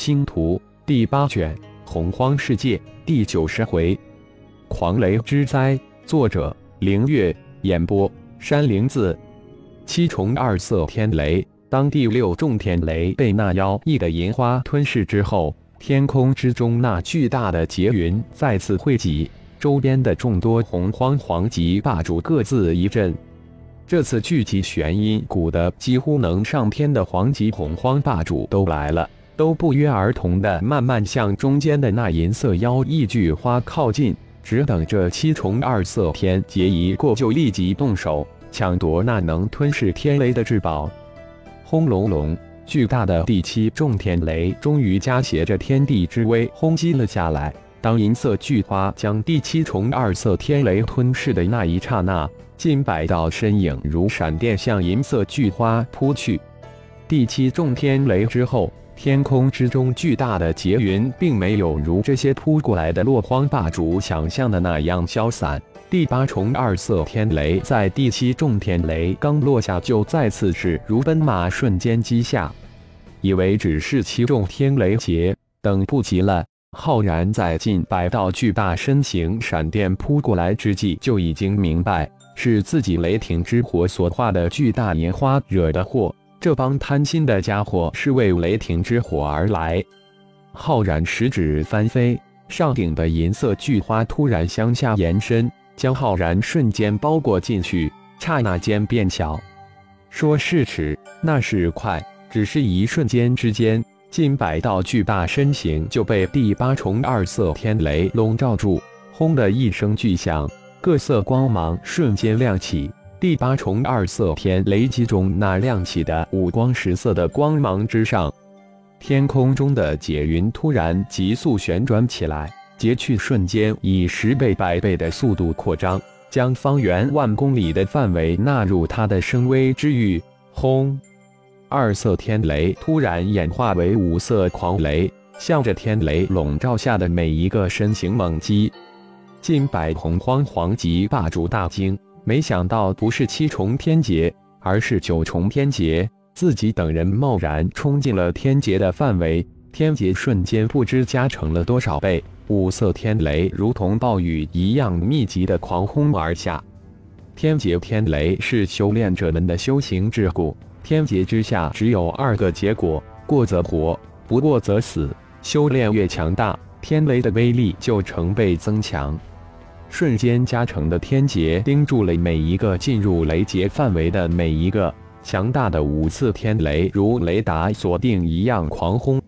星图第八卷洪荒世界第九十回，狂雷之灾。作者：凌月。演播：山灵子。七重二色天雷。当第六重天雷被那妖异的银花吞噬之后，天空之中那巨大的劫云再次汇集，周边的众多洪荒皇级霸主各自一震。这次聚集玄阴谷的几乎能上天的皇级洪荒霸主都来了。都不约而同的慢慢向中间的那银色妖异巨花靠近，只等这七重二色天劫一过，就立即动手抢夺那能吞噬天雷的至宝。轰隆隆，巨大的第七重天雷终于夹挟着天地之威轰击了下来。当银色巨花将第七重二色天雷吞噬的那一刹那，近百道身影如闪电向银色巨花扑去。第七重天雷之后。天空之中巨大的劫云，并没有如这些扑过来的落荒霸主想象的那样消散。第八重二色天雷在第七重天雷刚落下，就再次是如奔马瞬间击下。以为只是七重天雷劫，等不及了。浩然在近百道巨大身形闪电扑过来之际，就已经明白是自己雷霆之火所化的巨大莲花惹的祸。这帮贪心的家伙是为雷霆之火而来。浩然食指翻飞，上顶的银色巨花突然向下延伸，将浩然瞬间包裹进去，刹那间变小。说是迟，那是快，只是一瞬间之间，近百道巨大身形就被第八重二色天雷笼罩住。轰的一声巨响，各色光芒瞬间亮起。第八重二色天雷击中那亮起的五光十色的光芒之上，天空中的劫云突然急速旋转起来，劫去瞬间以十倍、百倍的速度扩张，将方圆万公里的范围纳入它的声威之域。轰！二色天雷突然演化为五色狂雷，向着天雷笼罩下的每一个身形猛击。近百洪荒皇级霸主大惊。没想到不是七重天劫，而是九重天劫。自己等人贸然冲进了天劫的范围，天劫瞬间不知加成了多少倍。五色天雷如同暴雨一样密集的狂轰而下。天劫天雷是修炼者们的修行桎梏，天劫之下只有二个结果：过则活，不过则死。修炼越强大，天雷的威力就成倍增强。瞬间加成的天劫盯住了每一个进入雷劫范围的每一个强大的五次天雷，如雷达锁定一样狂轰。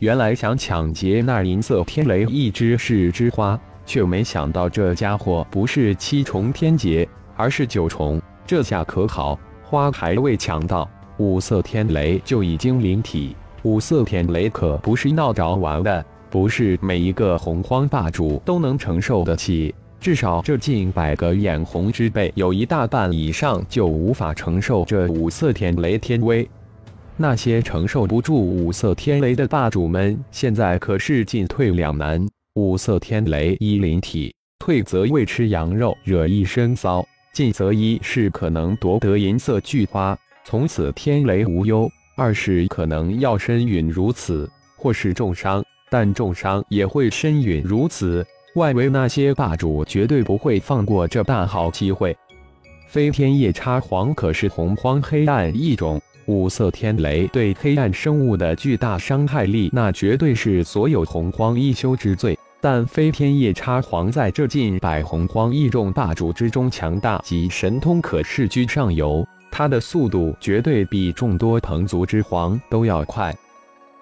原来想抢劫那银色天雷一只是之花，却没想到这家伙不是七重天劫，而是九重。这下可好，花还未抢到，五色天雷就已经灵体。五色天雷可不是闹着玩的，不是每一个洪荒霸主都能承受得起。至少这近百个眼红之辈，有一大半以上就无法承受这五色天雷天威。那些承受不住五色天雷的霸主们，现在可是进退两难。五色天雷一灵体，退则为吃羊肉，惹一身骚；进则一是可能夺得银色巨花，从此天雷无忧；二是可能要身陨如此，或是重伤，但重伤也会身陨如此。外围那些霸主绝对不会放过这大好机会。飞天夜叉皇可是洪荒黑暗异种，五色天雷对黑暗生物的巨大伤害力，那绝对是所有洪荒一修之最。但飞天夜叉皇在这近百洪荒异种霸主之中强大及神通可是居上游，他的速度绝对比众多藤族之皇都要快。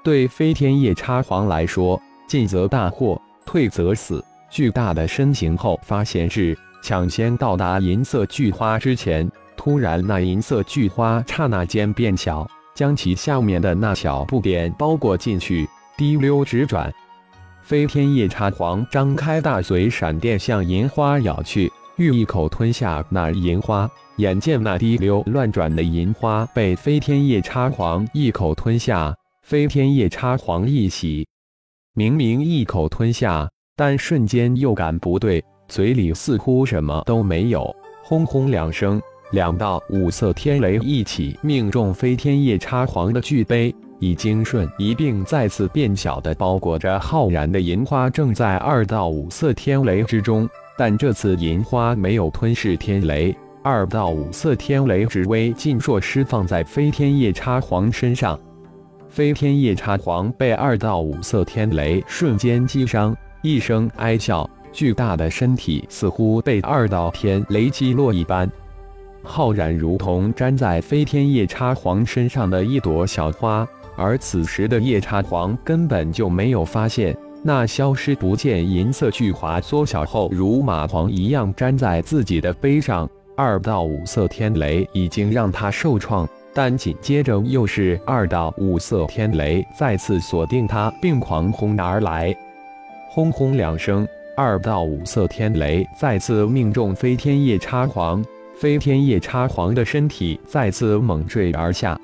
对飞天夜叉皇来说，进则大祸，退则死。巨大的身形后，发现是抢先到达银色巨花之前，突然那银色巨花刹那间变小，将其下面的那小不点包裹进去，滴溜直转。飞天夜叉皇张开大嘴，闪电向银花咬去，欲一口吞下那银花。眼见那滴溜乱转的银花被飞天夜叉皇一口吞下，飞天夜叉皇一喜，明明一口吞下。但瞬间又感不对，嘴里似乎什么都没有。轰轰两声，两道五色天雷一起命中飞天夜叉皇的巨碑，已经瞬移并再次变小的包裹着浩然的银花正在二到五色天雷之中，但这次银花没有吞噬天雷，二到五色天雷只为尽数施放在飞天夜叉皇身上。飞天夜叉皇被二到五色天雷瞬间击伤，一声哀笑，巨大的身体似乎被二道天雷击落一般。浩然如同粘在飞天夜叉皇身上的一朵小花，而此时的夜叉皇根本就没有发现那消失不见银色巨华缩小后如蚂蟥一样粘在自己的背上。二到五色天雷已经让他受创，但紧接着又是二到五色天雷再次锁定他，并狂轰而来。轰轰两声，二到五色天雷再次命中飞天夜叉皇。飞天夜叉皇的身体再次猛坠而下，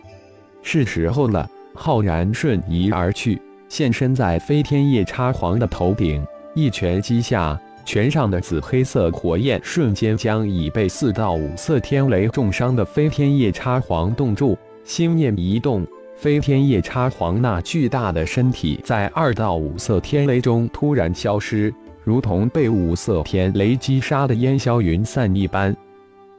是时候了。浩然瞬移而去，现身在飞天夜叉皇的头顶，一拳击下，拳上的紫黑色火焰瞬间将已被四到五色天雷重伤的飞天夜叉皇冻住。心念一动，飞天夜叉皇那巨大的身体在二到五色天雷中突然消失，如同被五色天雷击杀的烟消云散一般。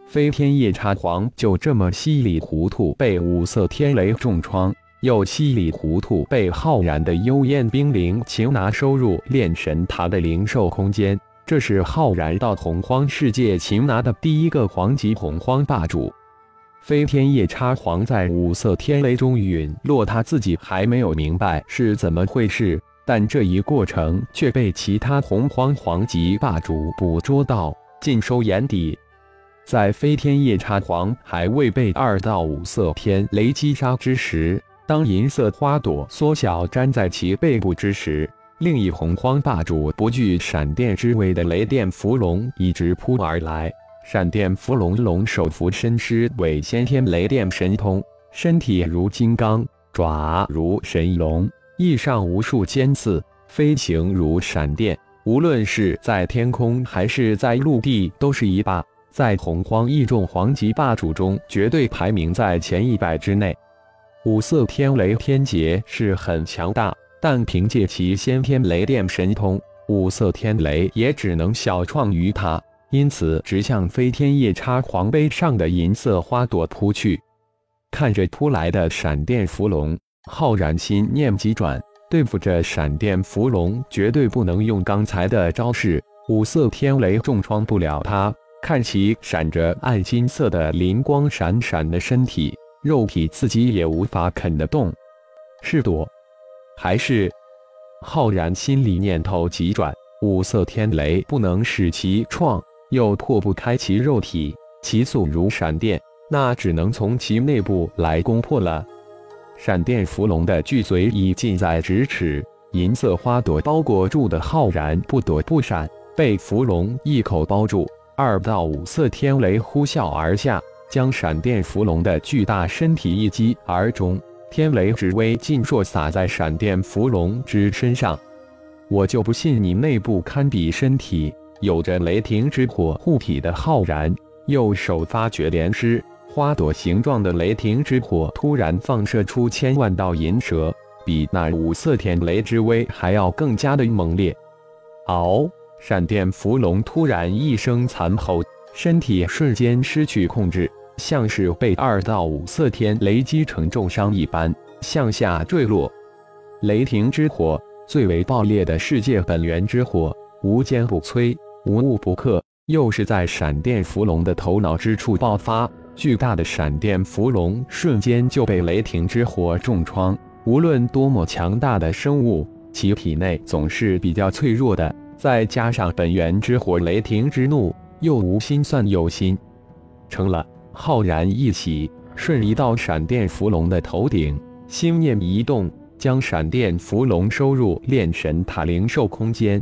飞天夜叉皇就这么稀里糊涂被五色天雷重创，又稀里糊涂被浩然的幽燕冰灵擒拿收入炼神塔的灵兽空间。这是浩然到洪荒世界擒拿的第一个皇级洪荒霸主。飞天夜叉皇在五色天雷中陨落，他自己还没有明白是怎么回事，但这一过程却被其他洪荒皇级霸主捕捉到，尽收眼底。在飞天夜叉皇还未被二到五色天雷击杀之时，当银色花朵缩小粘在其背部之时，另一洪荒霸主不惧闪电之威的雷电伏龙已直扑而来。闪电伏龙龙首伏身师为先天雷电神通，身体如金刚，爪如神龙，翼上无数尖刺，飞行如闪电，无论是在天空还是在陆地，都是一霸。在洪荒异众皇级霸主中，绝对排名在前一百之内。五色天雷天劫是很强大，但凭借其先天雷电神通，五色天雷也只能小创于他。因此，直向飞天夜叉皇杯上的银色花朵扑去。看着扑来的闪电伏龙，浩然心念急转，对付这闪电伏龙，绝对不能用刚才的招式。五色天雷重创不了他。看其闪着暗金色的灵光闪闪的身体，肉体自己也无法啃得动，是躲还是？浩然心里念头急转，五色天雷不能使其创，又破不开其肉体，其速如闪电，那只能从其内部来攻破了。闪电伏龙的巨嘴已近在咫尺，银色花朵包裹住的浩然不躲不闪，被伏龙一口包住。二道五色天雷呼啸而下，将闪电伏龙的巨大身体一击而中。天雷之威尽数洒在闪电伏龙之身上。我就不信你内部堪比身体有着雷霆之火护体的浩然。右手发觉莲师花朵形状的雷霆之火突然放射出千万道银蛇，比那五色天雷之威还要更加的猛烈。嗷！闪电伏龙突然一声惨吼，身体瞬间失去控制，像是被二到五色天雷击成重伤一般向下坠落。雷霆之火最为爆裂的世界本源之火，无坚不摧，无物不克。又是在闪电伏龙的头脑之处爆发，巨大的闪电伏龙瞬间就被雷霆之火重创。无论多么强大的生物，其体内总是比较脆弱的。再加上本源之火雷霆之怒，又无心算有心，成了。浩然一喜，瞬移到闪电伏龙的头顶，心念一动，将闪电伏龙收入炼神塔灵兽空间。